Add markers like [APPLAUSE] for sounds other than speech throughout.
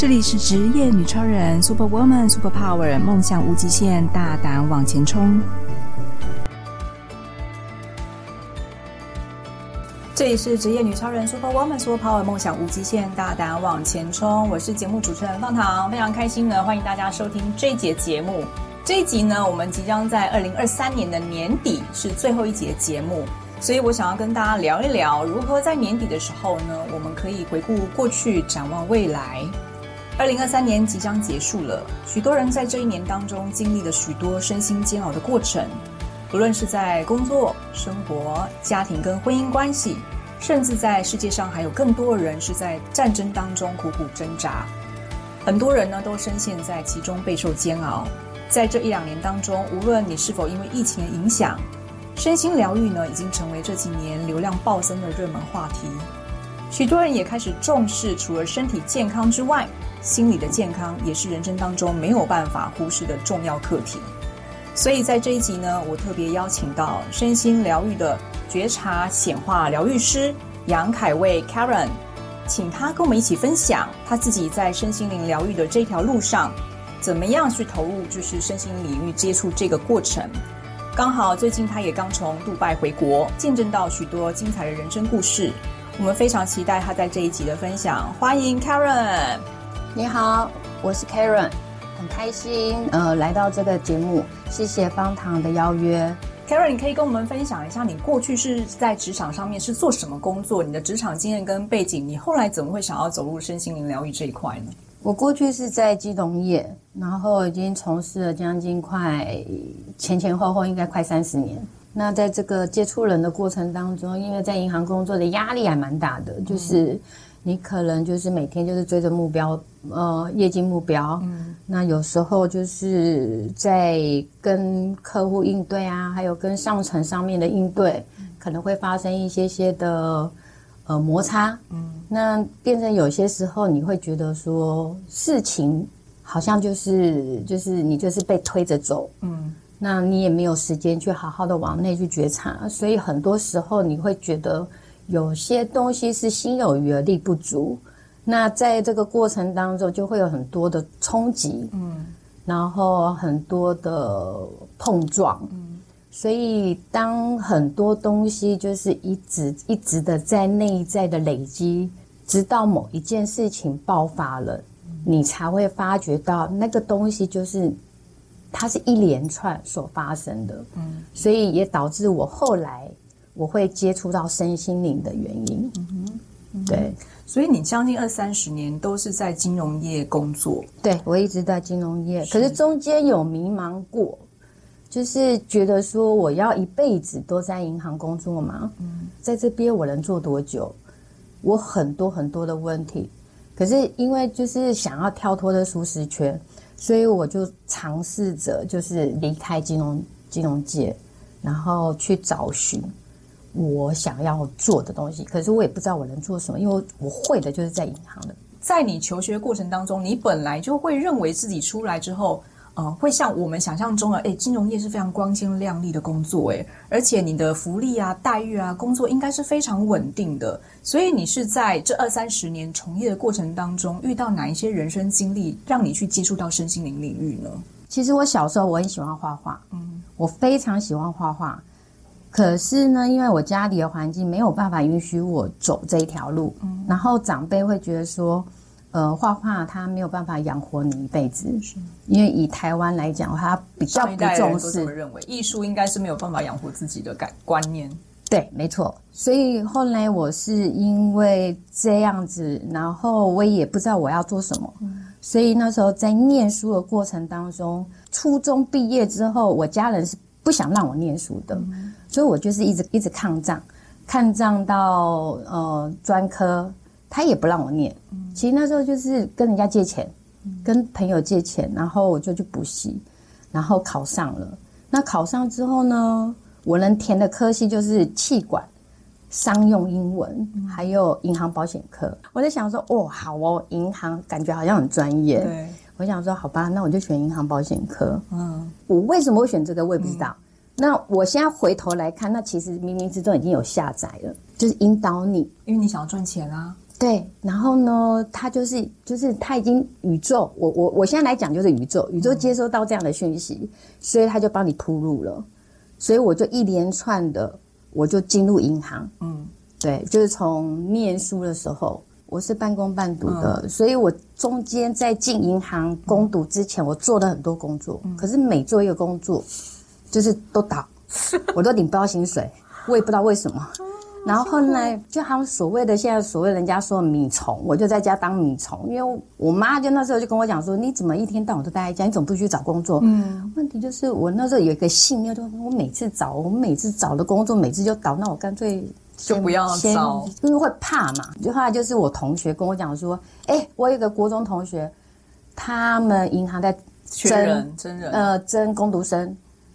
这里是职业女超人，Super Woman，Super Power，梦想无极限，大胆往前冲。这里是职业女超人，Super Woman，Super Power，梦想无极限，大胆往前冲。我是节目主持人方糖，非常开心呢，欢迎大家收听这一节节目。这一集呢，我们即将在二零二三年的年底是最后一节节目，所以我想要跟大家聊一聊，如何在年底的时候呢，我们可以回顾过去，展望未来。二零二三年即将结束了，许多人在这一年当中经历了许多身心煎熬的过程，不论是在工作、生活、家庭跟婚姻关系，甚至在世界上还有更多人是在战争当中苦苦挣扎。很多人呢都深陷在其中备受煎熬。在这一两年当中，无论你是否因为疫情的影响，身心疗愈呢已经成为这几年流量暴增的热门话题。许多人也开始重视，除了身体健康之外，心理的健康也是人生当中没有办法忽视的重要课题，所以在这一集呢，我特别邀请到身心疗愈的觉察显化疗愈师杨凯蔚 Karen，请他跟我们一起分享他自己在身心灵疗愈的这条路上，怎么样去投入，就是身心领域接触这个过程。刚好最近他也刚从杜拜回国，见证到许多精彩的人生故事，我们非常期待他在这一集的分享。欢迎 Karen。你好，我是 Karen，很开心呃来到这个节目，谢谢方糖的邀约。Karen，你可以跟我们分享一下你过去是在职场上面是做什么工作？你的职场经验跟背景，你后来怎么会想要走入身心灵疗愈这一块呢？我过去是在金融业，然后已经从事了将近快前前后后应该快三十年。那在这个接触人的过程当中，因为在银行工作的压力还蛮大的，就是。嗯你可能就是每天就是追着目标，呃，业绩目标。嗯，那有时候就是在跟客户应对啊，还有跟上层上面的应对，嗯，可能会发生一些些的呃摩擦。嗯，那变成有些时候你会觉得说事情好像就是就是你就是被推着走。嗯，那你也没有时间去好好的往内去觉察，所以很多时候你会觉得。有些东西是心有余而力不足，那在这个过程当中就会有很多的冲击，嗯，然后很多的碰撞，嗯，所以当很多东西就是一直一直的在内在的累积，直到某一件事情爆发了，你才会发觉到那个东西就是它是一连串所发生的，嗯，所以也导致我后来。我会接触到身心灵的原因，嗯哼，对，所以你将近二三十年都是在金融业工作，对，我一直在金融业，可是中间有迷茫过，就是觉得说我要一辈子都在银行工作吗？嗯，在这边我能做多久？我很多很多的问题，可是因为就是想要跳脱的舒适圈，所以我就尝试着就是离开金融金融界，然后去找寻。我想要做的东西，可是我也不知道我能做什么，因为我会的就是在银行的。在你求学过程当中，你本来就会认为自己出来之后，呃，会像我们想象中的，诶，金融业是非常光鲜亮丽的工作，诶，而且你的福利啊、待遇啊、工作应该是非常稳定的。所以你是在这二三十年从业的过程当中，遇到哪一些人生经历，让你去接触到身心灵领域呢？其实我小时候我很喜欢画画，嗯，我非常喜欢画画。可是呢，因为我家里的环境没有办法允许我走这一条路，嗯，然后长辈会觉得说，呃，画画他没有办法养活你一辈子，因为以台湾来讲，他比较不重视。认为，艺术应该是没有办法养活自己的感观念。对，没错。所以后来我是因为这样子，然后我也不知道我要做什么，嗯，所以那时候在念书的过程当中，初中毕业之后，我家人是不想让我念书的。嗯所以我就是一直一直抗战，抗战到呃专科，他也不让我念。其实那时候就是跟人家借钱，跟朋友借钱，然后我就去补习，然后考上了。那考上之后呢，我能填的科系就是气管、商用英文，还有银行保险科。我在想说，哦，好哦，银行感觉好像很专业。对，我想说，好吧，那我就选银行保险科。嗯，我为什么会选这个，我也不知道。那我现在回头来看，那其实冥冥之中已经有下载了，就是引导你，因为你想要赚钱啊。对，然后呢，他就是就是他已经宇宙，我我我现在来讲就是宇宙，宇宙接收到这样的讯息，嗯、所以他就帮你铺路了，所以我就一连串的，我就进入银行，嗯，对，就是从念书的时候，我是半工半读的，嗯、所以我中间在进银行攻读之前，我做了很多工作，嗯、可是每做一个工作，就是都倒，[LAUGHS] 我都领不到薪水，我也不知道为什么。然后后来就好像所谓的现在所谓人家说米虫，我就在家当米虫，因为我妈就那时候就跟我讲说，你怎么一天到晚都待在家，你怎么不去找工作？嗯，问题就是我那时候有一个信念，就我每次找，我每次找的工作，每次就倒，那我干脆就不要找，因为会怕嘛。就后来就是我同学跟我讲说，哎，我有一个国中同学，他们银行在征人，真人，呃，真工读生，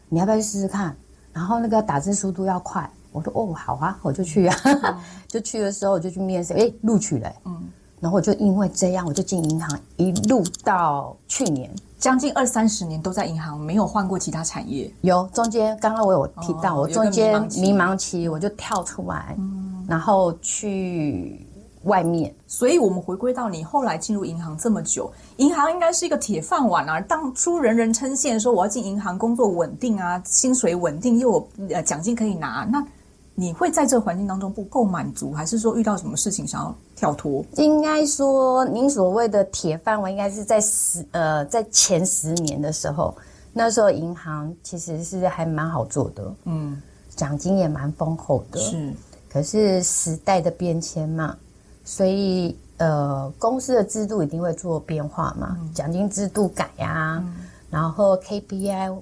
你要不要去试试看？然后那个打字速度要快。我说哦，好啊，我就去啊，嗯、[LAUGHS] 就去的时候我就去面试，哎，录取了，嗯，然后我就因为这样，我就进银行，一路到去年，将近二三十年都在银行，没有换过其他产业。有中间刚刚我有提到，哦、我中间迷茫期，我就跳出来，嗯、然后去。外面，所以我们回归到你后来进入银行这么久，银行应该是一个铁饭碗啊。当初人人称羡说我要进银行工作稳定啊，薪水稳定又有呃奖金可以拿，那你会在这个环境当中不够满足，还是说遇到什么事情想要跳脱？应该说，您所谓的铁饭碗，应该是在十呃在前十年的时候，那时候银行其实是还蛮好做的，嗯，奖金也蛮丰厚的，是。可是时代的变迁嘛。所以，呃，公司的制度一定会做变化嘛，嗯、奖金制度改呀、啊，嗯、然后 KPI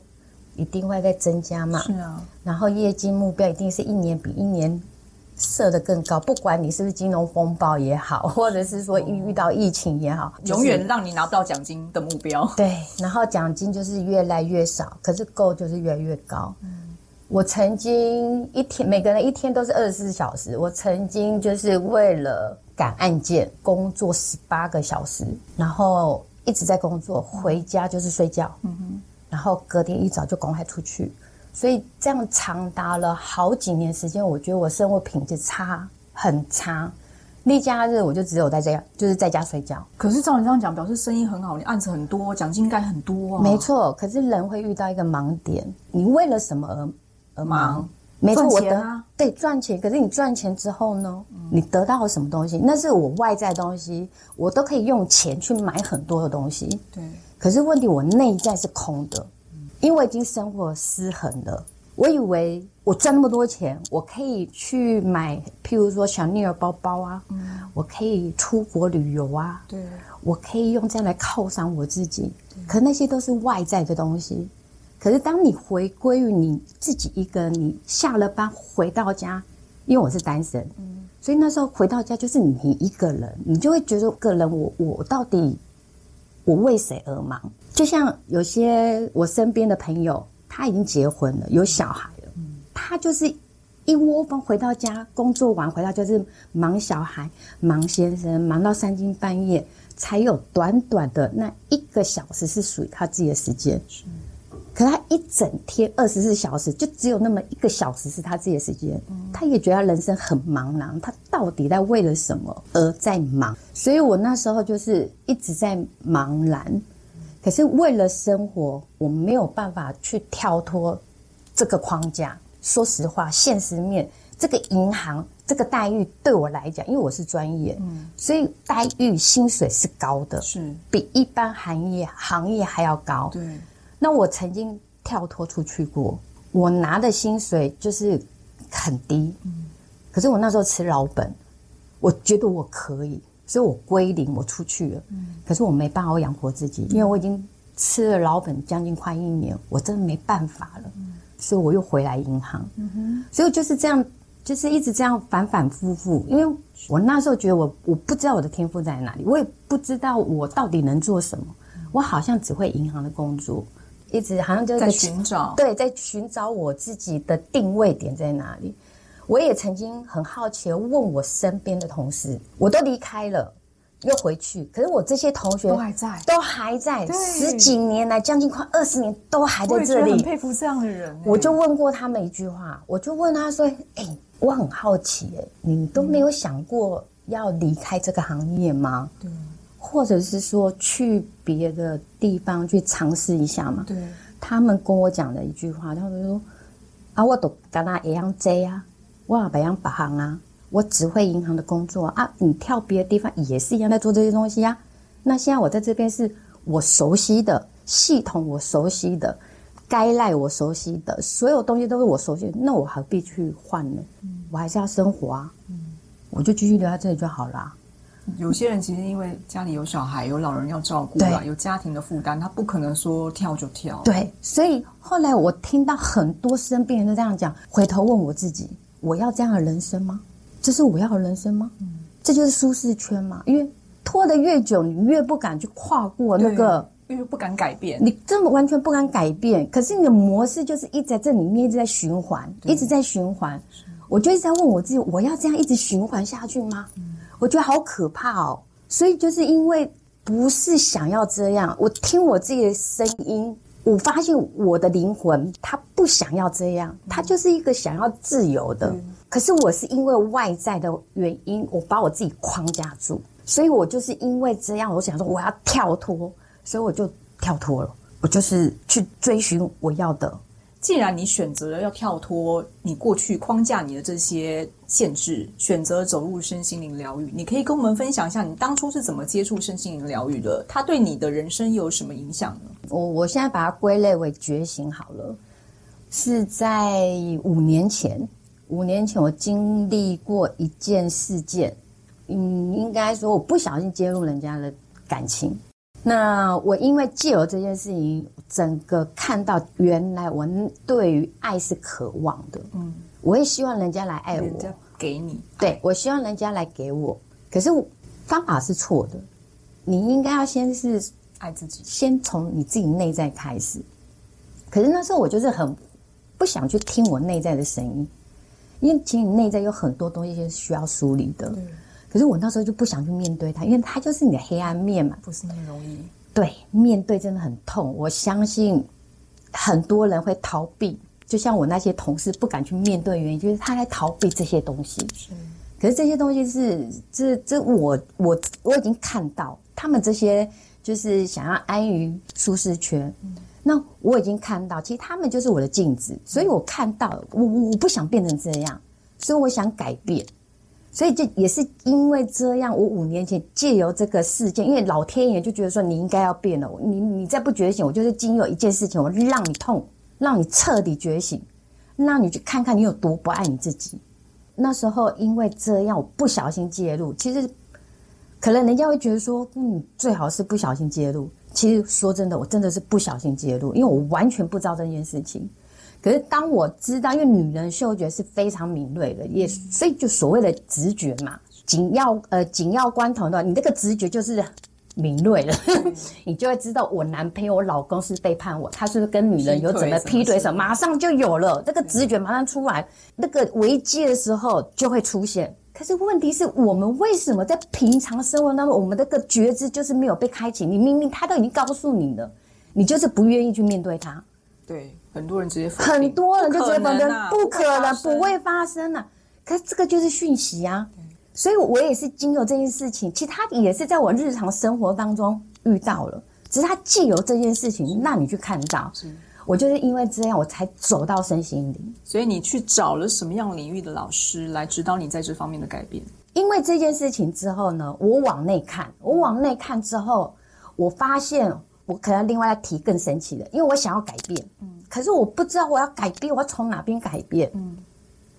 一定会再增加嘛，是啊，然后业绩目标一定是一年比一年设的更高，不管你是不是金融风暴也好，或者是说遇遇到疫情也好，永远让你拿不到奖金的目标。对，然后奖金就是越来越少，可是够就是越来越高。嗯我曾经一天，每个人一天都是二十四小时。我曾经就是为了赶案件工作十八个小时，然后一直在工作，回家就是睡觉。嗯哼，然后隔天一早就赶快出去，所以这样长达了好几年时间，我觉得我生活品质差很差。例假日我就只有在家，就是在家睡觉。可是照你这样讲，表示生意很好，你案子很多，奖金应该很多啊。没错，可是人会遇到一个盲点，你为了什么而？而忙，没错，赚钱啊，对赚钱。可是你赚钱之后呢？嗯、你得到了什么东西？那是我外在东西，我都可以用钱去买很多的东西。对。可是问题，我内在是空的，嗯、因为我已经生活失衡了。我以为我赚那么多钱，我可以去买，譬如说小女儿包包啊，嗯、我可以出国旅游啊，对，我可以用这样来犒赏我自己。可那些都是外在的东西。可是，当你回归于你自己一个人，你下了班回到家，因为我是单身，嗯，所以那时候回到家就是你一个人，你就会觉得个人我，我我到底我为谁而忙？就像有些我身边的朋友，他已经结婚了，有小孩了，嗯，他就是一窝蜂回到家，工作完回到家就是忙小孩、忙先生，忙到三更半夜，才有短短的那一个小时是属于他自己的时间。是。可他一整天二十四小时，就只有那么一个小时是他自己的时间。嗯、他也觉得他人生很茫然，他到底在为了什么而在忙？所以我那时候就是一直在茫然。嗯、可是为了生活，我没有办法去跳脱这个框架。说实话，现实面这个银行这个待遇对我来讲，因为我是专业，嗯、所以待遇薪水是高的，是比一般行业行业还要高。对。那我曾经跳脱出去过，我拿的薪水就是很低，嗯，可是我那时候吃老本，我觉得我可以，所以我归零，我出去了，嗯，可是我没办法养活自己，因为我已经吃了老本将近快一年，我真的没办法了，嗯，所以我又回来银行，嗯，所以就是这样，就是一直这样反反复复，因为我那时候觉得我我不知道我的天赋在哪里，我也不知道我到底能做什么，我好像只会银行的工作。一直好像就是在寻找，对，在寻找我自己的定位点在哪里。我也曾经很好奇的问我身边的同事，我都离开了，又回去，可是我这些同学都还在，都还在，十几年来，将近快二十年都还在这里。我很佩服这样的人。我就问过他们一句话，我就问他说：“哎、欸，我很好奇，哎，你都没有想过要离开这个行业吗？对，或者是说去别的地方去尝试一下嘛？对，他们跟我讲的一句话，他们说啊，我都跟他一样这啊，我也不想别行啊，我只会银行的工作啊，你跳别的地方也是一样在做这些东西啊。那现在我在这边是我熟悉的系统，我熟悉的。该赖我熟悉的所有东西都是我熟悉的，那我何必去换呢？嗯、我还是要生活啊，嗯、我就继续留在这里就好了。有些人其实因为家里有小孩、有老人要照顾了，有家庭的负担，他不可能说跳就跳。对，所以后来我听到很多生病人都这样讲，回头问我自己：我要这样的人生吗？这是我要的人生吗？嗯、这就是舒适圈嘛。因为拖得越久，你越不敢去跨过那个。因为不敢改变，你真的完全不敢改变。可是你的模式就是一直在这里面一直在循环，一直在循环。我就一直在问我自己：我要这样一直循环下去吗？嗯、我觉得好可怕哦。所以就是因为不是想要这样，我听我自己的声音，我发现我的灵魂他不想要这样，他就是一个想要自由的。嗯、可是我是因为外在的原因，我把我自己框架住，所以我就是因为这样，我想说我要跳脱。所以我就跳脱了，我就是去追寻我要的。既然你选择了要跳脱你过去框架你的这些限制，选择走入身心灵疗愈，你可以跟我们分享一下你当初是怎么接触身心灵疗愈的？它对你的人生有什么影响呢？我我现在把它归类为觉醒好了，是在五年前。五年前我经历过一件事件，嗯，应该说我不小心介入人家的感情。那我因为借由这件事情，整个看到原来我对于爱是渴望的，嗯，我也希望人家来爱我，给你，对，我希望人家来给我，可是方法是错的，你应该要先是爱自己，先从你自己内在开始。可是那时候我就是很不想去听我内在的声音，因为其实你内在有很多东西是需要梳理的。可是我那时候就不想去面对它，因为它就是你的黑暗面嘛，不是那么容易。对，面对真的很痛。我相信很多人会逃避，就像我那些同事不敢去面对，原因就是他在逃避这些东西。是，可是这些东西是这这我我我已经看到他们这些就是想要安于舒适圈。嗯，那我已经看到，其实他们就是我的镜子，所以我看到我我不想变成这样，所以我想改变。所以这也是因为这样，我五年前借由这个事件，因为老天爷就觉得说你应该要变了，你你再不觉醒，我就是经由一件事情，我让你痛，让你彻底觉醒，让你去看看你有多不爱你自己。那时候因为这样，我不小心介入，其实可能人家会觉得说，嗯，最好是不小心介入。其实说真的，我真的是不小心介入，因为我完全不知道这件事情。可是当我知道，因为女人嗅觉是非常敏锐的，也所以就所谓的直觉嘛，紧要呃紧要关头的话，你这个直觉就是敏锐了，[LAUGHS] 你就会知道我男朋友、我老公是背叛我，他是不是跟女人有怎么劈腿什么，马上就有了这个直觉，马上出来，那个危机的时候就会出现。可是问题是我们为什么在平常生活当中，我们这个觉知就是没有被开启？你明明他都已经告诉你了，你就是不愿意去面对他。对。很多人直接很多人就直接否定，不可能，不会发生啊！可是这个就是讯息啊，所以我也是经由这件事情，其实他也是在我日常生活当中遇到了，只是他借由这件事情让你去看到。我就是因为这样，我才走到身心灵。所以你去找了什么样领域的老师来指导你在这方面的改变？因为这件事情之后呢，我往内看，我往内看之后，我发现我可能另外要提更神奇的，因为我想要改变。嗯。可是我不知道我要改变，我要从哪边改变？嗯，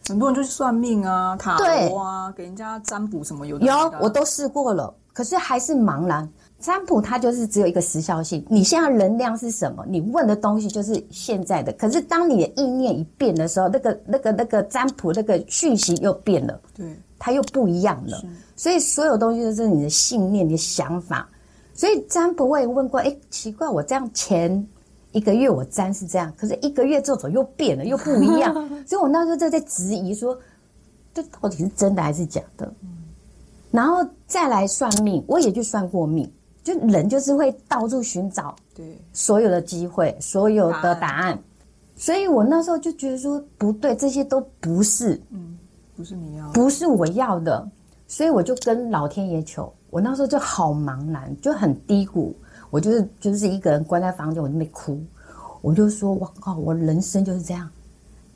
很多人就是算命啊、塔罗啊，对给人家占卜什么有的。有，我都试过了，可是还是茫然。占卜它就是只有一个时效性，你现在能量是什么？你问的东西就是现在的。可是当你的意念一变的时候，那个、那个、那个占卜那个讯息又变了，对，它又不一样了。所以所有东西都是你的信念、你的想法。所以占卜我也问过，哎，奇怪，我这样钱。一个月我占是这样，可是一个月之后走又变了，又不一样，[LAUGHS] 所以我那时候就在质疑说，这到底是真的还是假的？嗯、然后再来算命，我也去算过命，就人就是会到处寻找对所有的机会，所有的答案，答案，所以我那时候就觉得说不对，这些都不是，嗯，不是你要，不是我要的，所以我就跟老天爷求。我那时候就好茫然，就很低谷。我就是就是一个人关在房间，我就没哭。我就说：“我靠，我人生就是这样。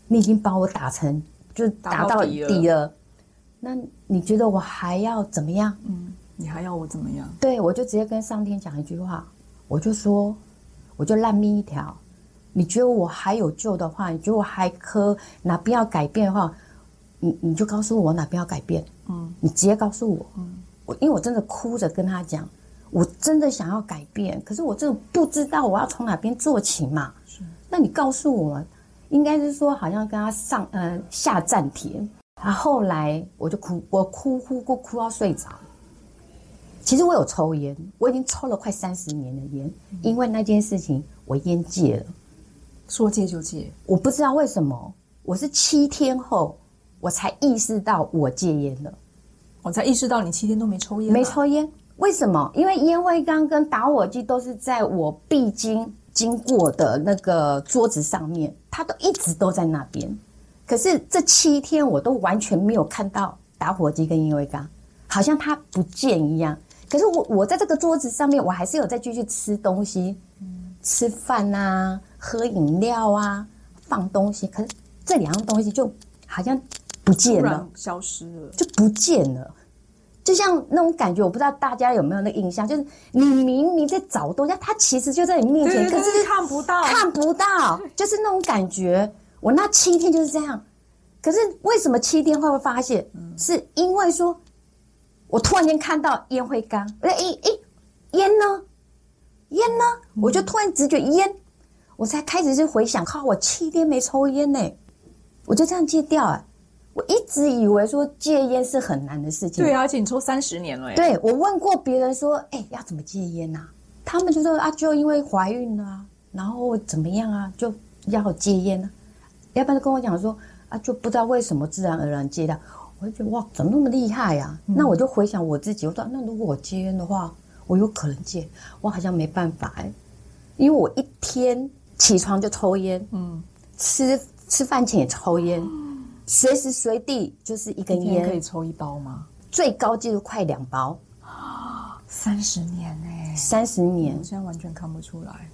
你已经把我打成，就打到底了。底了那你觉得我还要怎么样？嗯，你还要我怎么样？对，我就直接跟上天讲一句话，我就说，我就烂命一条。你觉得我还有救的话，你觉得我还可哪边要改变的话，你你就告诉我哪边要改变。嗯，你直接告诉我。嗯，我因为我真的哭着跟他讲。”我真的想要改变，可是我真的不知道我要从哪边做起嘛。是，那你告诉我，应该是说好像跟他上呃下站帖。他后来我就哭，我哭哭哭哭到睡着。其实我有抽烟，我已经抽了快三十年的烟，因为那件事情我烟戒了，说戒就戒。我不知道为什么，我是七天后我才意识到我戒烟了，我才意识到你七天都没抽烟，没抽烟。为什么？因为烟灰缸跟打火机都是在我必经经过的那个桌子上面，它都一直都在那边。可是这七天我都完全没有看到打火机跟烟灰缸，好像它不见一样。可是我我在这个桌子上面，我还是有在继续吃东西，吃饭啊，喝饮料啊，放东西。可是这两样东西就好像不见了，消失了，就不见了。就像那种感觉，我不知道大家有没有那个印象，就是你明明在找东西，它其实就在你面前，可是看不到，看不到，[LAUGHS] 就是那种感觉。我那七天就是这样，可是为什么七天后会发现？是因为说，我突然间看到烟灰缸，哎哎哎，烟呢？烟呢？我就突然直觉烟，我才开始是回想，靠，我七天没抽烟呢，我就这样戒掉啊。我一直以为说戒烟是很难的事情，对啊，而且你抽三十年了耶。对，我问过别人说，哎，要怎么戒烟啊？他们就说啊，就因为怀孕啊，然后怎么样啊，就要戒烟啊。要不然跟我讲说啊，就不知道为什么自然而然戒掉。我就觉得哇，怎么那么厉害呀？嗯。那我就回想我自己，我说那如果我戒烟的话，我有可能戒，我好像没办法哎，因为我一天起床就抽烟，嗯，吃吃饭前也抽烟。随时随地就是一根烟，可以抽一包吗？最高纪录快两包，三十年哎，三十年，我现在完全看不出来。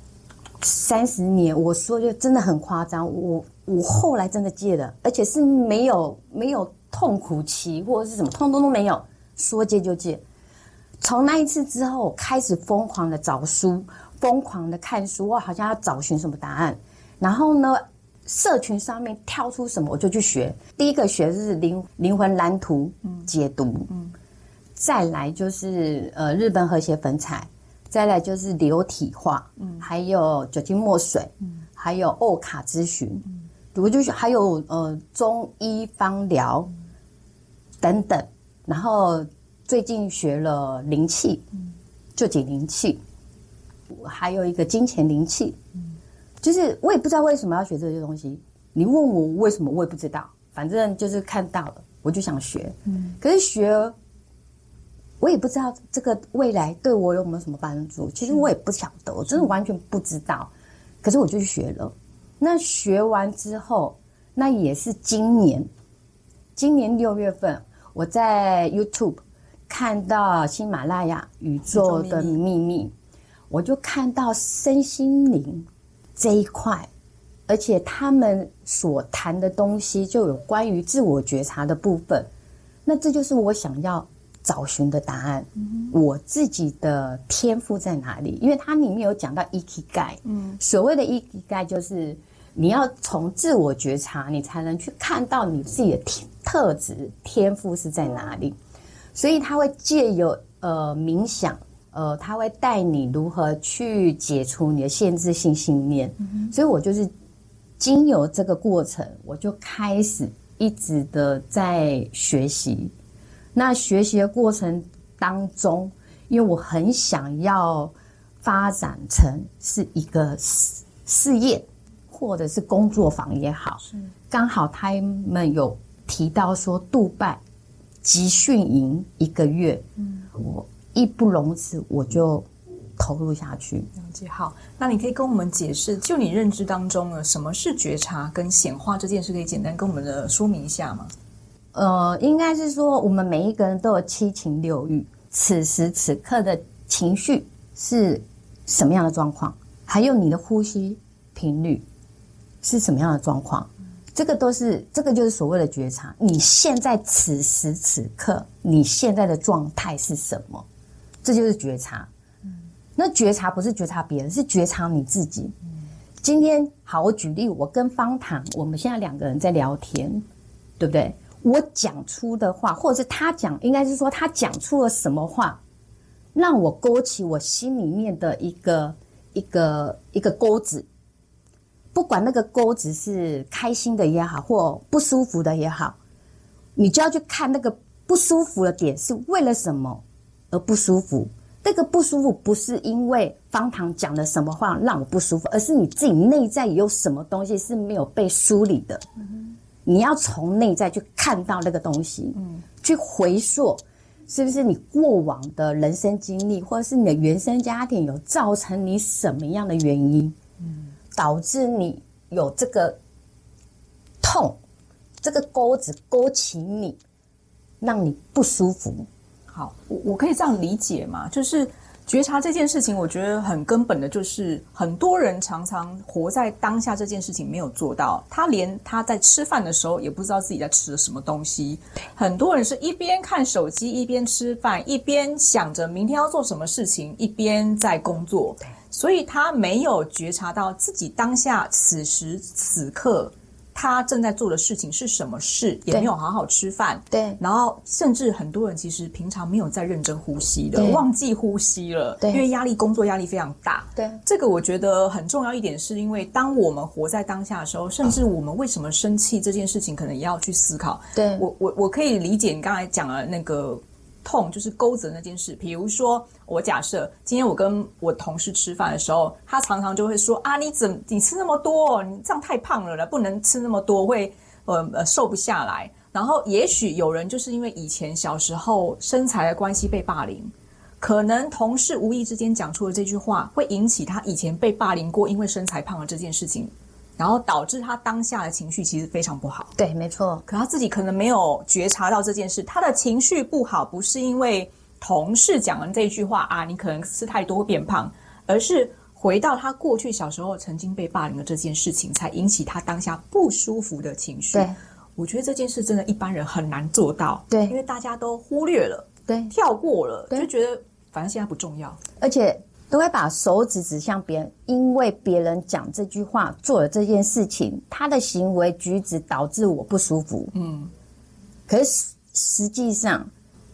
三十年，我说就真的很夸张。我我后来真的戒了，而且是没有没有痛苦期或者是什么，通通都没有，说戒就戒。从那一次之后，开始疯狂的找书，疯狂的看书，我好像要找寻什么答案。然后呢？社群上面跳出什么我就去学。第一个学的是灵灵魂蓝图解读，再来就是呃日本和谐粉彩，再来就是流体画，嗯、还有酒精墨水，嗯、还有欧卡咨询，我、嗯、就还有呃中医芳疗等等。然后最近学了灵气，就解灵气，还有一个金钱灵气。就是我也不知道为什么要学这些东西。你问我为什么，我也不知道。反正就是看到了，我就想学。嗯，可是学，我也不知道这个未来对我有没有什么帮助。其实我也不晓得，我真的完全不知道。可是我就去学了。那学完之后，那也是今年，今年六月份，我在 YouTube 看到喜马拉雅宇宙的秘密，我就看到身心灵。这一块，而且他们所谈的东西就有关于自我觉察的部分，那这就是我想要找寻的答案。嗯、我自己的天赋在哪里？因为它里面有讲到 Ikigai，嗯，所谓的 Ikigai 就是你要从自我觉察，你才能去看到你自己的天特质、天赋是在哪里。所以他会借由呃冥想。呃，他会带你如何去解除你的限制性信念，嗯、所以我就是经由这个过程，我就开始一直的在学习。那学习的过程当中，因为我很想要发展成是一个事事业，或者是工作坊也好，刚好他们有提到说，杜拜集训营一个月，嗯，我。义不容辞，我就投入下去。了解，好，那你可以跟我们解释，就你认知当中呢，什么是觉察跟显化这件事，可以简单跟我们的说明一下吗？呃，应该是说我们每一个人都有七情六欲，此时此刻的情绪是什么样的状况，还有你的呼吸频率是什么样的状况，这个都是这个就是所谓的觉察。你现在此时此刻你现在的状态是什么？这就是觉察。那觉察不是觉察别人，是觉察你自己。今天好，我举例，我跟方糖，我们现在两个人在聊天，对不对？我讲出的话，或者是他讲，应该是说他讲出了什么话，让我勾起我心里面的一个一个一个钩子。不管那个钩子是开心的也好，或不舒服的也好，你就要去看那个不舒服的点是为了什么而不舒服。这个不舒服不是因为方糖讲了什么话让我不舒服，而是你自己内在有什么东西是没有被梳理的。嗯、你要从内在去看到那个东西，嗯、去回溯，是不是你过往的人生经历，或者是你的原生家庭有造成你什么样的原因，嗯、导致你有这个痛，这个钩子勾起你，让你不舒服。好，我我可以这样理解嘛？就是觉察这件事情，我觉得很根本的，就是很多人常常活在当下这件事情没有做到。他连他在吃饭的时候也不知道自己在吃了什么东西。很多人是一边看手机一边吃饭，一边想着明天要做什么事情，一边在工作。所以他没有觉察到自己当下此时此刻。他正在做的事情是什么事？也没有好好吃饭。对，然后甚至很多人其实平常没有在认真呼吸的，忘记呼吸了。对，因为压力，工作压力非常大。对，这个我觉得很重要一点，是因为当我们活在当下的时候，甚至我们为什么生气这件事情，可能也要去思考。对，我我我可以理解你刚才讲的那个。痛就是钩子那件事，比如说我假设今天我跟我同事吃饭的时候，他常常就会说啊，你怎你吃那么多，你这样太胖了，不能吃那么多，会呃呃瘦不下来。然后也许有人就是因为以前小时候身材的关系被霸凌，可能同事无意之间讲出了这句话，会引起他以前被霸凌过，因为身材胖了这件事情。然后导致他当下的情绪其实非常不好。对，没错。可他自己可能没有觉察到这件事，他的情绪不好不是因为同事讲了这句话啊，你可能吃太多会变胖，而是回到他过去小时候曾经被霸凌的这件事情，才引起他当下不舒服的情绪。对，我觉得这件事真的一般人很难做到。对，因为大家都忽略了，对，跳过了，就觉得反正现在不重要，而且。都会把手指指向别人，因为别人讲这句话，做了这件事情，他的行为举止导致我不舒服。嗯，可是实际上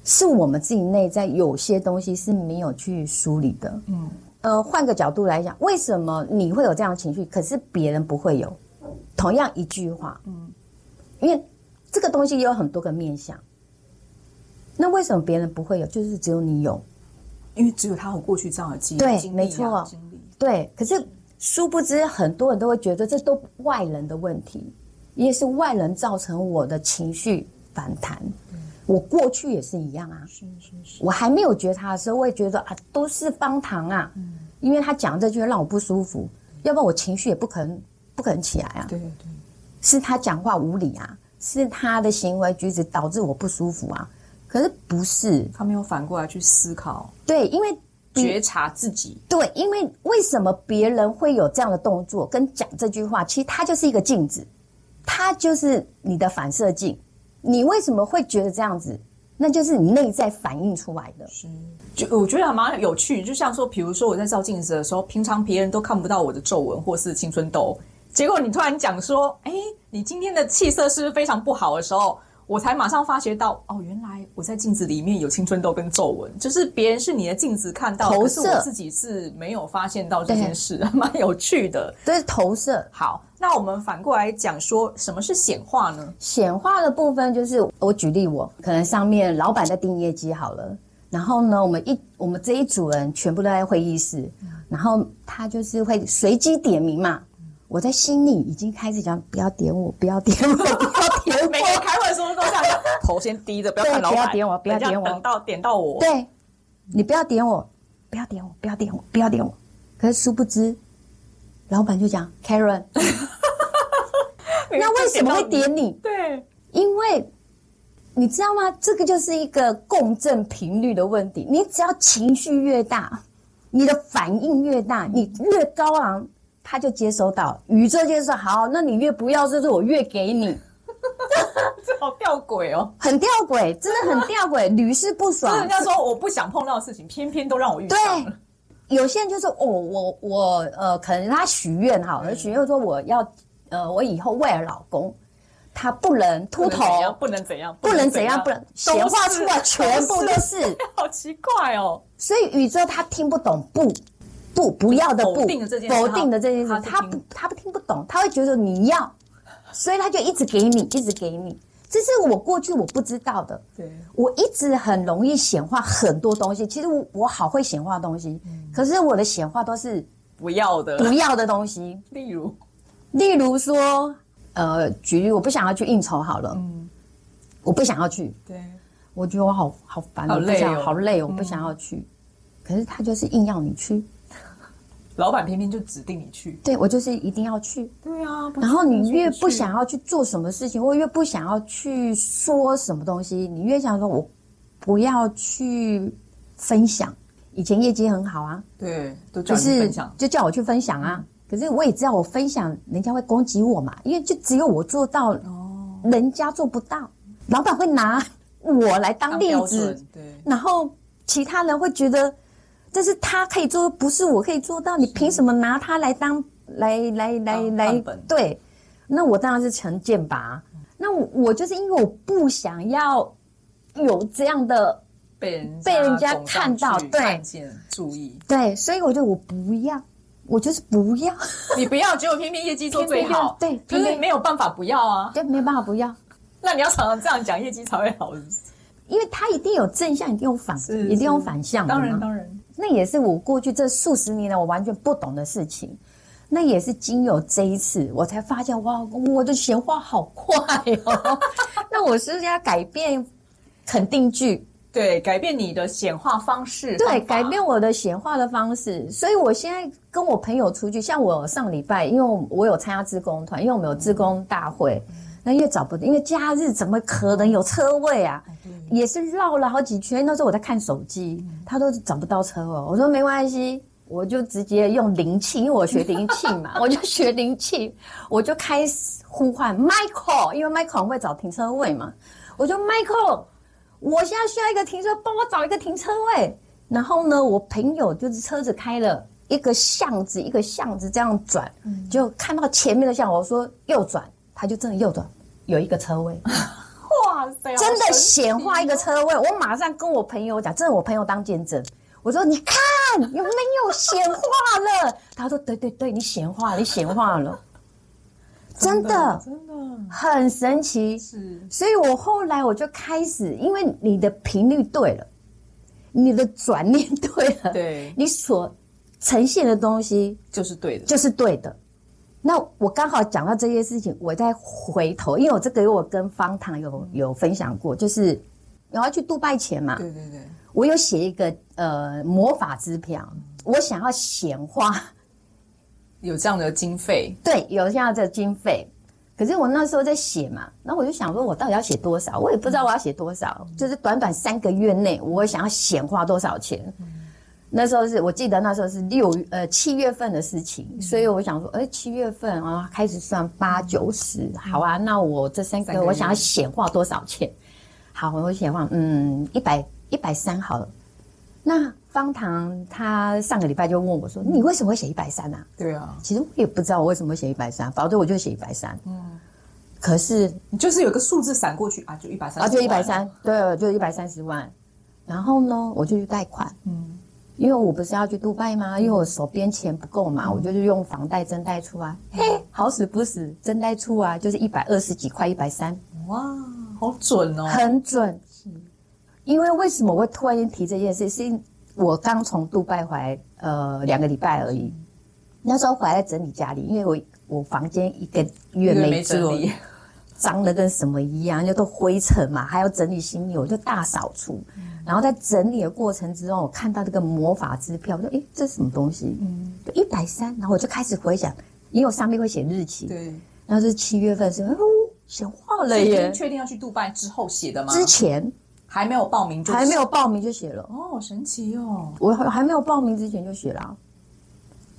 是我们自己内在有些东西是没有去梳理的。嗯，呃，换个角度来讲，为什么你会有这样的情绪，可是别人不会有？同样一句话，嗯，因为这个东西也有很多个面向。那为什么别人不会有？就是只有你有。因为只有他有过去这样的经历，对，经历啊、没错，经历。对，可是殊不知，很多人都会觉得这都外人的问题，也是外人造成我的情绪反弹。嗯、我过去也是一样啊，是是是。我还没有觉察的时候，我也觉得啊，都是方糖啊，嗯、因为他讲这句话让我不舒服，要不然我情绪也不可能不可能起来啊。对对，是他讲话无理啊，是他的行为举止导致我不舒服啊。可是不是，他没有反过来去思考。对，因为觉察自己。对，因为为什么别人会有这样的动作跟讲这句话？其实它就是一个镜子，它就是你的反射镜。你为什么会觉得这样子？那就是你内在反映出来的。是，就我觉得还蛮有趣。就像说，比如说我在照镜子的时候，平常别人都看不到我的皱纹或是青春痘，结果你突然讲说：“哎，你今天的气色是不是非常不好的时候？”我才马上发觉到，哦，原来我在镜子里面有青春痘跟皱纹，就是别人是你的镜子看到，投射，可是我自己是没有发现到这件事，[LAUGHS] 蛮有趣的。这是投射。好，那我们反过来讲，说什么是显化呢？显化的部分就是，我举例我，我可能上面老板在订业绩好了，然后呢，我们一我们这一组人全部都在会议室，然后他就是会随机点名嘛。我在心里已经开始讲，不要点我，不要点我，不要点我。每个人开会的时候都这样，头先低着，不要看老板。不要点我，不要点我。等到点到我。对，你不要点我，不要点我，不要点我，不要点我。可是殊不知，老板就讲 Karen，[LAUGHS] 那为什么会点你？对，因为你知道吗？这个就是一个共振频率的问题。你只要情绪越大，你的反应越大，你越高昂，他就接收到，宇宙就是好。那你越不要，就是我越给你。[LAUGHS] 这好吊诡哦，很吊诡，真的很吊诡，屡试不爽。人家说我不想碰到的事情，偏偏都让我遇上了。对，有些人就是哦，我我呃，可能他许愿哈，许愿说我要呃，我以后为了老公。他不能秃头，不能怎样，不能怎样，不能显化出来，全部都是，[LAUGHS] 好奇怪哦。所以宇宙他听不懂不不不要的不否定的这件事，否定的这件事，他不他不听不懂，他会觉得你要，所以他就一直给你，一直给你。这是我过去我不知道的，对，我一直很容易显化很多东西。其实我我好会显化东西，可是我的显化都是不要的，不要的东西。例如，例如说。呃，举例，我不想要去应酬好了，嗯，我不想要去，对，我觉得我好好烦，好累哦，好累，我不想要去，可是他就是硬要你去，老板偏偏就指定你去，对，我就是一定要去，对啊，然后你越不想要去做什么事情，或越不想要去说什么东西，你越想说我不要去分享，以前业绩很好啊，对，都叫你分享，就叫我去分享啊。可是我也知道，我分享人家会攻击我嘛，因为就只有我做到，哦。人家做不到，老板会拿我来当例子，对，然后其他人会觉得这是他可以做，不是我可以做到，你凭什么拿他来当来来来来？对，那我当然是成见吧。那我就是因为我不想要有这样的被人被人家看到，对，注意，对，所以我就我不要。我就是不要，你不要，结果偏偏业绩做最好，对，偏偏没有办法不要啊，对，没有办法不要。那你要常常这样讲，业绩才会好？因为他一定有正向，一定有反，一定有反向。当然，当然，那也是我过去这数十年来我完全不懂的事情。那也是经有这一次，我才发现，哇，我的显化好快哦。[LAUGHS] 那我是要改变肯定句。对，改变你的显化方式。对，改变我的显化的方式。所以我现在跟我朋友出去，像我上礼拜，因为我有参加志工团，因为我们有志工大会，那因为找不到，因为假日怎么可能有车位啊？也是绕了好几圈。那时候我在看手机，他都找不到车哦。我说没关系，我就直接用灵气，因为我学灵气嘛，[LAUGHS] 我就学灵气，我就开始呼唤 Michael，因为 Michael 会找停车位嘛，我就 Michael。我现在需要一个停车，帮我找一个停车位。然后呢，我朋友就是车子开了一个巷子，一个巷子这样转，嗯、就看到前面的巷，我说右转，他就真的右转，有一个车位。[LAUGHS] 哇塞，真的显化一个车位，我马上跟我朋友讲，真的我朋友当见证。我说你看有没有显化了？他说对对对，你显化，你显化了。[LAUGHS] 真的，真的很神奇。是，所以我后来我就开始，因为你的频率对了，你的转念对了，对，你所呈现的东西就是对的，就是对的。那我刚好讲到这些事情，我再回头，因为我这个我跟方糖有有分享过，就是我要去杜拜前嘛，对对对，我有写一个呃魔法支票，我想要显化。[LAUGHS] 有这样的经费，对，有这样的经费。可是我那时候在写嘛，那我就想说，我到底要写多少？我也不知道我要写多少。嗯、就是短短三个月内，我想要显化多少钱？嗯、那时候是我记得那时候是六呃七月份的事情，嗯、所以我想说，哎，七月份啊，开始算八九十，嗯、好啊。那我这三个，我想要显化多少钱？好，我显化，嗯，一百一百三好了。那。方糖他上个礼拜就问我说：“你为什么会写一百三啊？”对啊，其实我也不知道我为什么会写一百三，反正我就写一百三。嗯，可是你就是有个数字闪过去啊，就一百三，啊，就一百三，对，就一百三十万。然后呢，我就去贷款，嗯，因为我不是要去杜拜吗？因为我手边钱不够嘛，我就是用房贷增贷出啊。嘿，好死不死，增贷出啊就是一百二十几块，一百三。哇，好准哦，很准。是，因为为什么我会突然间提这件事？是因我刚从杜拜回来，呃，两个礼拜而已。那时候回来整理家里，因为我我房间一个月没整理，[LAUGHS] 脏的跟什么一样，就都灰尘嘛，还要整理行李，我就大扫除。嗯、然后在整理的过程之中，我看到这个魔法支票，我说：“诶，这是什么东西？”嗯，就一百三。然后我就开始回想，因为我上面会写日期，对，然后是七月份是哦，写化了耶！确定要去杜拜之后写的吗？之前还没有报名就，就还没有报名就写了。哦，神奇哦！我还没有报名之前就写了。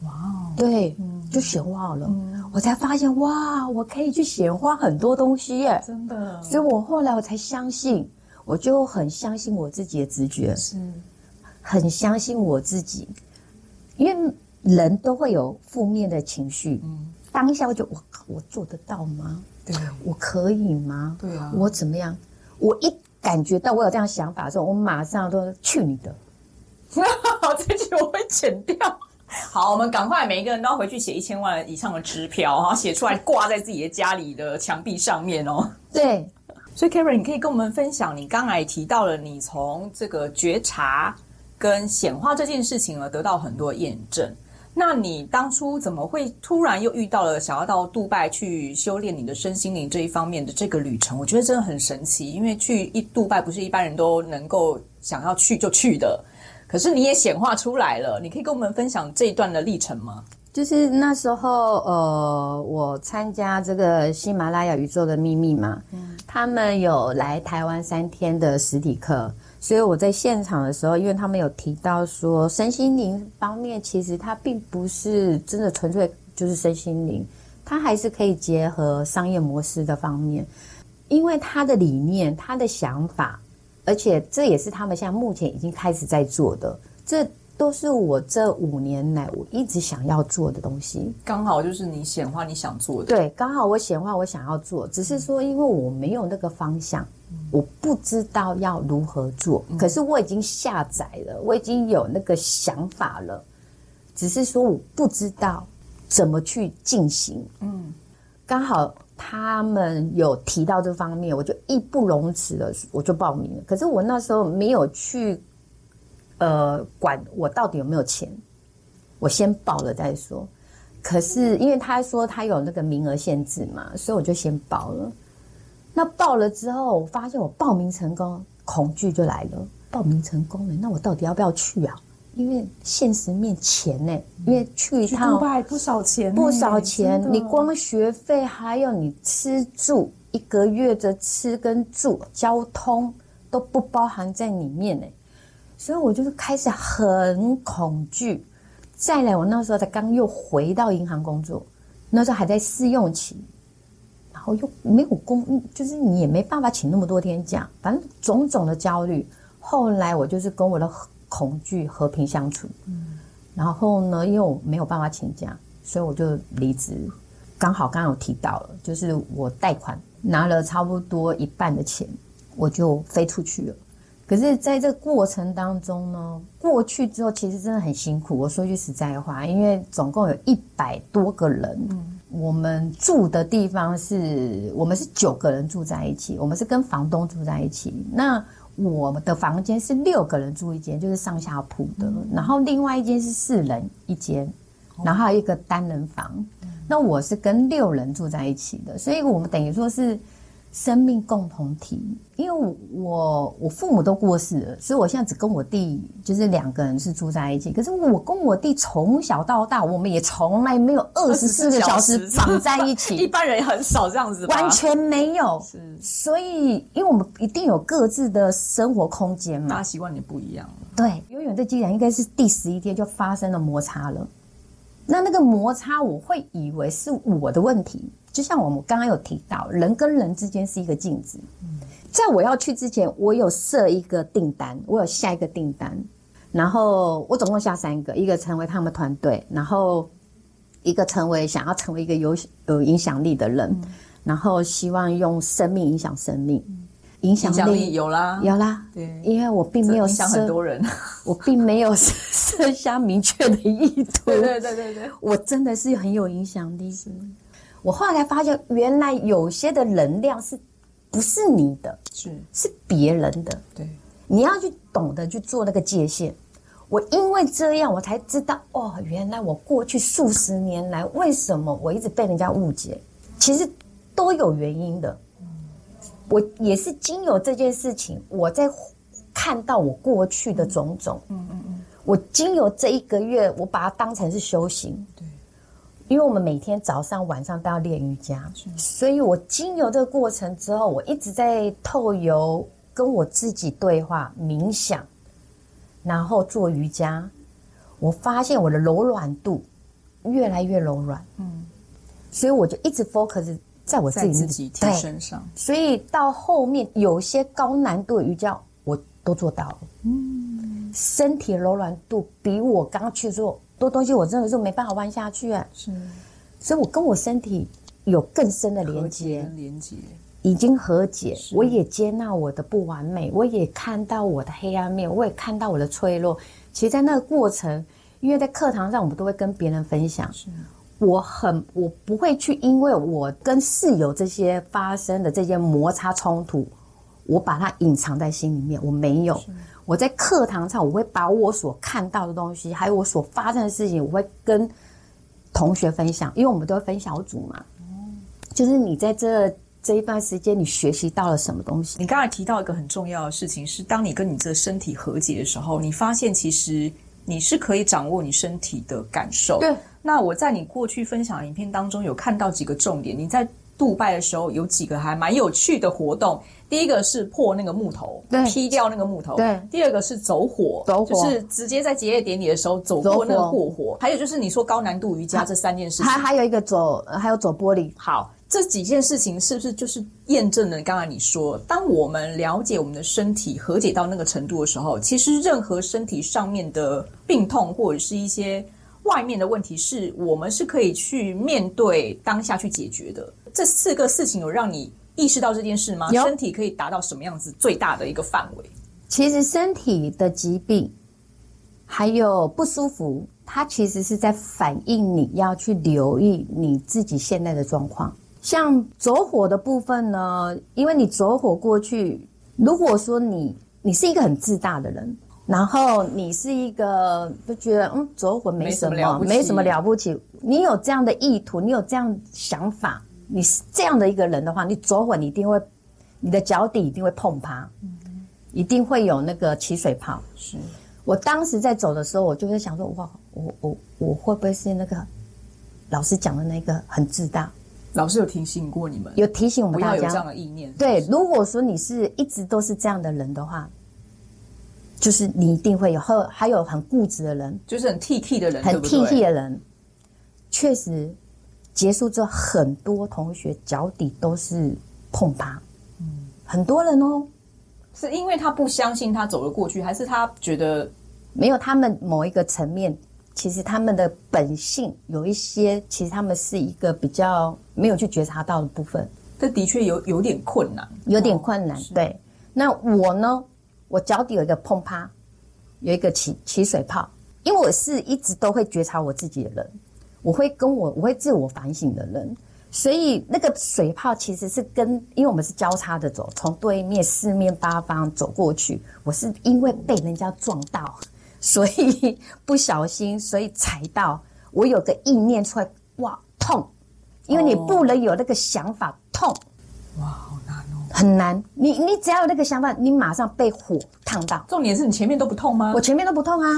哇哦，对，嗯、就写化了、嗯，我才发现哇，我可以去显化很多东西耶！真的，所以我后来我才相信，我就很相信我自己的直觉，是，很相信我自己，因为人都会有负面的情绪，嗯，当下我就我，我做得到吗？对，我可以吗？对啊，我怎么样？我一感觉到我有这样想法的时候，我马上都去你的，[LAUGHS] 这句我会剪掉。[LAUGHS] 好，我们赶快每一个人都要回去写一千万以上的支票，然后，写出来挂在自己的家里的墙壁上面哦。对，所以 Karen，你可以跟我们分享，你刚才提到了你从这个觉察跟显化这件事情而，得到很多验证。那你当初怎么会突然又遇到了想要到杜拜去修炼你的身心灵这一方面的这个旅程？我觉得真的很神奇，因为去一杜拜不是一般人都能够想要去就去的。可是你也显化出来了，你可以跟我们分享这一段的历程吗？就是那时候，呃，我参加这个喜马拉雅宇宙的秘密嘛，嗯，他们有来台湾三天的实体课，所以我在现场的时候，因为他们有提到说，身心灵方面其实它并不是真的纯粹就是身心灵，它还是可以结合商业模式的方面，因为他的理念、他的想法。而且这也是他们现在目前已经开始在做的，这都是我这五年来我一直想要做的东西。刚好就是你显化你想做的，对，刚好我显化我想要做，只是说因为我没有那个方向，嗯、我不知道要如何做、嗯。可是我已经下载了，我已经有那个想法了，只是说我不知道怎么去进行。嗯，刚好。他们有提到这方面，我就义不容辞的，我就报名了。可是我那时候没有去，呃，管我到底有没有钱，我先报了再说。可是因为他说他有那个名额限制嘛，所以我就先报了。那报了之后，我发现我报名成功，恐惧就来了。报名成功了，那我到底要不要去啊？因为现实面钱呢，因为去一趟不少钱，不少钱。你光学费还有你吃住一个月的吃跟住，交通都不包含在里面呢。所以我就是开始很恐惧。再来，我那时候才刚又回到银行工作，那时候还在试用期，然后又没有工，就是你也没办法请那么多天假，反正种种的焦虑。后来我就是跟我的。恐惧和平相处，嗯，然后呢，因为我没有办法请假，所以我就离职。刚好刚刚有提到了，就是我贷款拿了差不多一半的钱，我就飞出去了。可是在这个过程当中呢，过去之后其实真的很辛苦。我说句实在话，因为总共有一百多个人，嗯，我们住的地方是我们是九个人住在一起，我们是跟房东住在一起。那我们的房间是六个人住一间，就是上下铺的。嗯、然后另外一间是四人一间，哦，然后还有一个单人房，嗯。那我是跟六人住在一起的，所以我们等于说是。生命共同体，因为我我父母都过世了，所以我现在只跟我弟就是两个人是住在一起。可是我跟我弟从小到大，我们也从来没有二十四个小时 [LAUGHS] 绑在一起，[LAUGHS] 一般人也很少这样子，完全没有。是，所以因为我们一定有各自的生活空间嘛，大家习惯也不一样。对，永远在机场应该是第十一天就发生了摩擦了。那那个摩擦，我会以为是我的问题。就像我们刚刚有提到，人跟人之间是一个镜子。在我要去之前，我有设一个订单，我有下一个订单，然后我总共下三个，一个成为他们团队，然后一个成为想要成为一个有有影响力的人，然后希望用生命影响生命，影响力，力有啦，有啦，对，因为我并没有影响很多人，[LAUGHS] 我并没有 [LAUGHS] 设下明确的意图，对对对对对，我真的是很有影响力。我后来才发现，原来有些的能量是，不是你的，是是别人的。对，你要去懂得去做那个界限。我因为这样，我才知道哦，原来我过去数十年来，为什么我一直被人家误解，其实都有原因的。我也是经由这件事情，我在看到我过去的种种。嗯嗯嗯。我经由这一个月，我把它当成是修行。对。因为我们每天早上晚上都要练瑜伽，所以我经由这个过程之后，我一直在透由跟我自己对话、冥想，然后做瑜伽，我发现我的柔软度越来越柔软。嗯，所以我就一直 focus 在我自己自己身上。所以到后面有些高难度的瑜伽我都做到了。嗯，身体柔软度比我刚刚去做。多东西我真的是没办法弯下去啊！是，所以我跟我身体有更深的连接，连接已经和解。我也接纳我的不完美，我也看到我的黑暗面，我也看到我的脆弱。其实，在那个过程，因为在课堂上，我们都会跟别人分享。是，我很我不会去，因为我跟室友这些发生的这些摩擦冲突，我把它隐藏在心里面。我没有。我在课堂上，我会把我所看到的东西，还有我所发生的事情，我会跟同学分享，因为我们都会分小组嘛。就是你在这这一段时间，你学习到了什么东西？你刚才提到一个很重要的事情，是当你跟你这身体和解的时候，你发现其实你是可以掌握你身体的感受。对。那我在你过去分享的影片当中有看到几个重点，你在杜拜的时候有几个还蛮有趣的活动。第一个是破那个木头，对，劈掉那个木头。对。第二个是走火，走火就是直接在结业典礼的时候走过那个过火。火还有就是你说高难度瑜伽这三件事情，还还有一个走，还有走玻璃。好，这几件事情是不是就是验证了刚才你说，当我们了解我们的身体和解到那个程度的时候，其实任何身体上面的病痛或者是一些外面的问题，是我们是可以去面对当下去解决的。这四个事情有让你。意识到这件事吗？身体可以达到什么样子最大的一个范围？其实身体的疾病还有不舒服，它其实是在反映你要去留意你自己现在的状况。像走火的部分呢，因为你走火过去，如果说你你是一个很自大的人，然后你是一个就觉得嗯走火没什么，没什么了不起，没什么了不起，你有这样的意图，你有这样想法。你是这样的一个人的话，你走稳，你一定会，你的脚底一定会碰趴，嗯，一定会有那个起水泡。是我当时在走的时候，我就会想说，哇，我我我会不会是那个老师讲的那个很自大？老师有提醒过你们，有提醒我们大家有这样的意念？对，如果说你是一直都是这样的人的话，就是你一定会有，还还有很固执的人，就是很 T T 的人，很 T T 的人，确实。结束之后，很多同学脚底都是碰趴，嗯，很多人哦，是因为他不相信他走了过去，还是他觉得没有他们某一个层面，其实他们的本性有一些，其实他们是一个比较没有去觉察到的部分。这的确有有点困难，有点困难。哦，对，那我呢？我脚底有一个碰趴，有一个起起水泡，因为我是一直都会觉察我自己的人。我会跟我我会自我反省的人，所以那个水泡其实是跟，因为我们是交叉的走，从对面四面八方走过去。我是因为被人家撞到，[LAUGHS] 所以不小心，所以踩到。我有个意念出来，哇，痛！因为你不能有那个想法，痛。哇，好难哦，很难。你你只要有那个想法，你马上被火烫到。重点是你前面都不痛吗？我前面都不痛啊。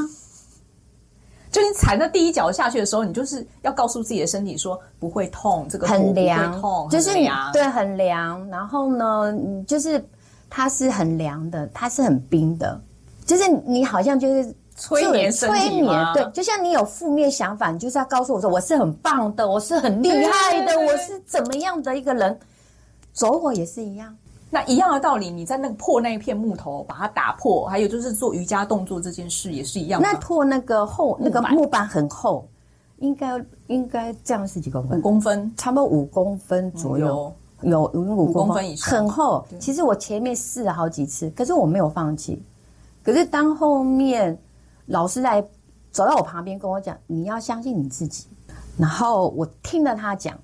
就你踩在第一脚下去的时候，你就是要告诉自己的身体说不会痛，这个很凉，痛，就是对，很凉。然后呢，就是它是很凉的，它是很冰的，就是你好像就是催眠催眠，对，就像你有负面想法，你就是要告诉我说我是很棒的，我是很厉害的，我是怎么样的一个人，走火也是一样。那一样的道理，你在那个破那一片木头，把它打破，还有就是做瑜伽动作这件事也是一样。那破那个厚，那个木板很厚，应该应该这样是几公分？五公分，差不多五公分左右，嗯、有有五公，公分以上，很厚。其实我前面试了好几次，可是我没有放弃。可是当后面老师来走到我旁边跟我讲：“你要相信你自己。”然后我听了他讲，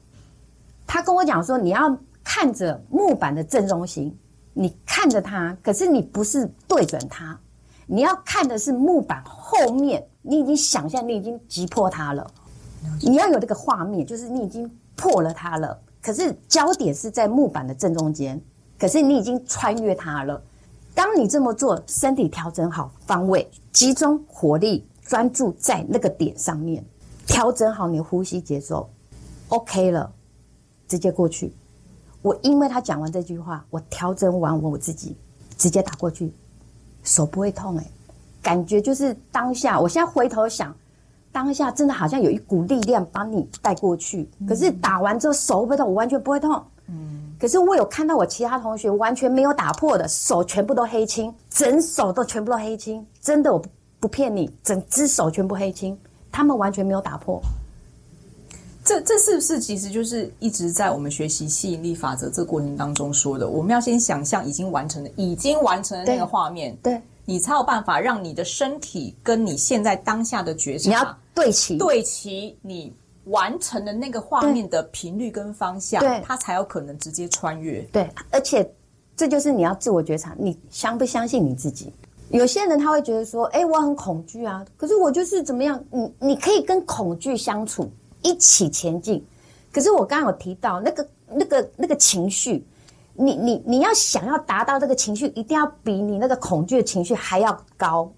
他跟我讲说：“你要。”看着木板的正中心，你看着它，可是你不是对准它，你要看的是木板后面。你已经想象你已经击破它了，你要有这个画面，就是你已经破了它了。可是焦点是在木板的正中间，可是你已经穿越它了。当你这么做，身体调整好方位，集中火力，专注在那个点上面，调整好你的呼吸节奏。OK 了，直接过去。我因为他讲完这句话，我调整完我自己，直接打过去，手不会痛哎、欸，感觉就是当下。我现在回头想，当下真的好像有一股力量把你带过去。可是打完之后手不会痛，我完全不会痛。嗯。可是我有看到我其他同学完全没有打破的手，全部都黑青，整手都全部都黑青，真的我不不骗你，整只手全部黑青。他们完全没有打破，这这是不是其实就是一直在我们学习吸引力法则这个过程当中说的？我们要先想象已经完成的、已经完成的那个画面，对，对你才有办法让你的身体跟你现在当下的觉察，你要对齐，对齐你完成的那个画面的频率跟方向，对，它才有可能直接穿越。对，而且这就是你要自我觉察，你相不相信你自己？有些人他会觉得说：“哎，我很恐惧啊，可是我就是怎么样？你你可以跟恐惧相处，一起前进。可是我刚刚有提到那个那个那个情绪，你你你要想要达到这个情绪，一定要比你那个恐惧的情绪还要高，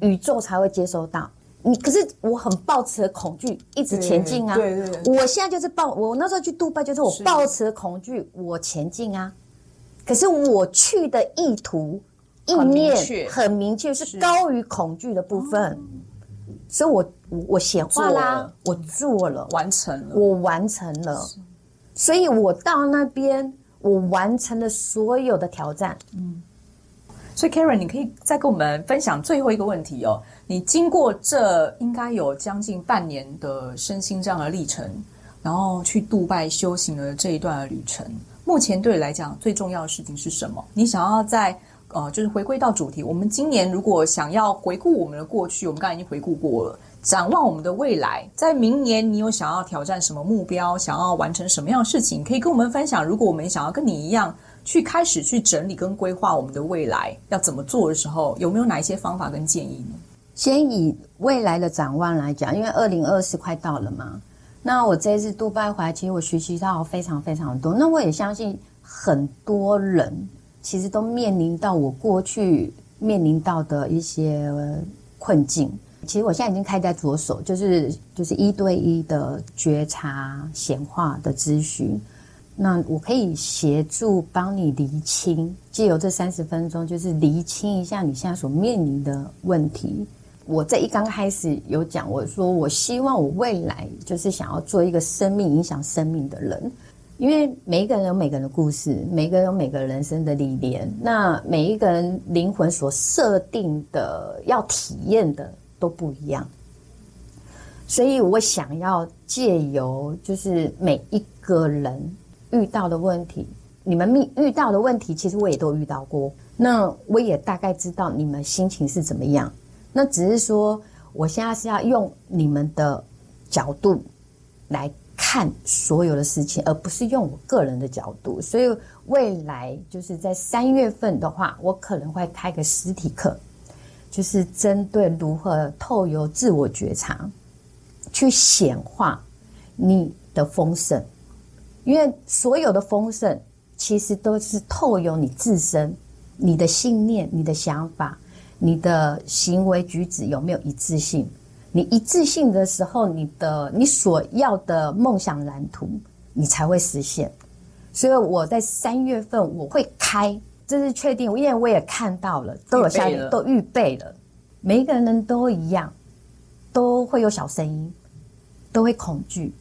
宇宙才会接收到你。可是我很抱持的恐惧一直前进啊，对对，对，对。我现在就是抱我那时候去杜拜，就是我抱持的恐惧，我前进啊。可是我去的意图。意念很明确，是高于恐惧的部分，哦、所以我我我写画啦，我做了，完成了，我完成了，所以我到那边，我完成了所有的挑战。嗯，所以 Karen，你可以再跟我们分享最后一个问题哦。你经过这应该有将近半年的身心这样的历程，然后去杜拜修行的这一段的旅程，目前对你来讲最重要的事情是什么？你想要在呃，就是回归到主题，我们今年如果想要回顾我们的过去，我们刚才已经回顾过了。展望我们的未来，在明年你有想要挑战什么目标，想要完成什么样的事情，可以跟我们分享。如果我们想要跟你一样去开始去整理跟规划我们的未来要怎么做的时候，有没有哪一些方法跟建议呢？先以未来的展望来讲，因为二零二四快到了嘛，那我这次杜拜回来，其实我学习到非常非常多。那我也相信很多人。其实都面临到我过去面临到的一些困境。其实我现在已经开在着手，就是就是一对一的觉察显化的咨询。那我可以协助帮你厘清，借由这三十分钟，就是厘清一下你现在所面临的问题。我在一刚开始有讲，我说我希望我未来就是想要做一个生命影响生命的人。因为每一个人有每个人的故事，每个人有每个人生的历练，那每一个人灵魂所设定的要体验的都不一样，所以我想要借由就是每一个人遇到的问题，你们遇遇到的问题，其实我也都遇到过，那我也大概知道你们心情是怎么样，那只是说我现在是要用你们的角度来。看所有的事情，而不是用我个人的角度。所以未来就是在三月份的话，我可能会开个实体课，就是针对如何透由自我觉察去显化你的丰盛。因为所有的丰盛其实都是透由你自身、你的信念、你的想法、你的行为举止有没有一致性。你一致性的时候，你的你所要的梦想蓝图，你才会实现。所以我在三月份我会开，这是确定，因为我也看到了，都有下面都预备了。每一个人都一样，都会有小声音，都会恐惧。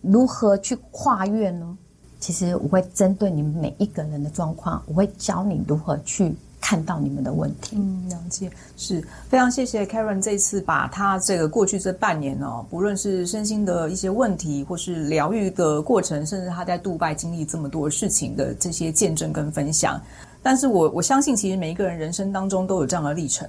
如何去跨越呢？其实我会针对你们每一个人的状况，我会教你如何去。看到你们的问题，嗯，了解，是非常谢谢 Karen 这次把他这个过去这半年哦，不论是身心的一些问题，或是疗愈的过程，甚至他在杜拜经历这么多事情的这些见证跟分享。但是我我相信，其实每一个人人生当中都有这样的历程。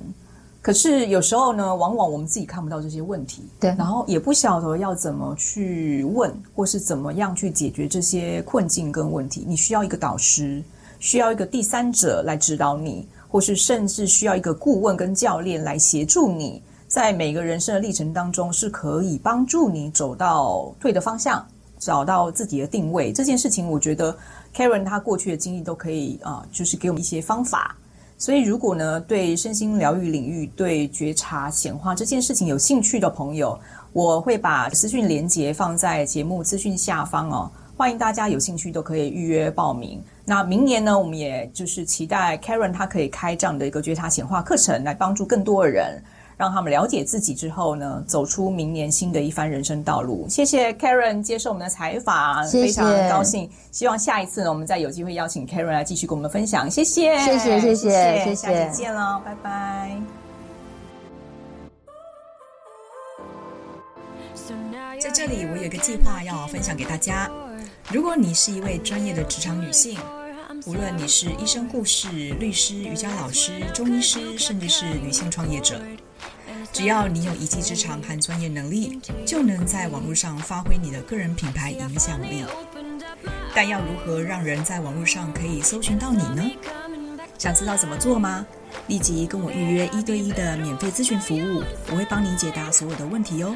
可是有时候呢，往往我们自己看不到这些问题，对，然后也不晓得要怎么去问，或是怎么样去解决这些困境跟问题。你需要一个导师。需要一个第三者来指导你，或是甚至需要一个顾问跟教练来协助你，在每个人生的历程当中，是可以帮助你走到对的方向，找到自己的定位。这件事情，我觉得 Karen 她过去的经历都可以啊、就是给我们一些方法。所以，如果呢对身心疗愈领域、对觉察显化这件事情有兴趣的朋友，我会把资讯连结放在节目资讯下方哦，欢迎大家有兴趣都可以预约报名。那明年呢，我们也就是期待 Karen 她可以开这样的一个觉察显化课程，来帮助更多的人。让他们了解自己之后呢，走出明年新的一番人生道路。谢谢 Karen 接受我们的采访，谢谢，非常高兴。希望下一次呢，我们再有机会邀请 Karen 来继续跟我们分享。谢谢，谢谢，谢谢，谢谢，谢谢，下次见喽，拜拜。在这里，我有一个计划要分享给大家。如果你是一位专业的职场女性，无论你是医生、护士、律师、瑜伽老师、中医师，甚至是女性创业者。只要你有一技之长和专业能力，就能在网络上发挥你的个人品牌影响力。但要如何让人在网络上可以搜寻到你呢？想知道怎么做吗？立即跟我预约一对一的免费咨询服务，我会帮你解答所有的问题哦。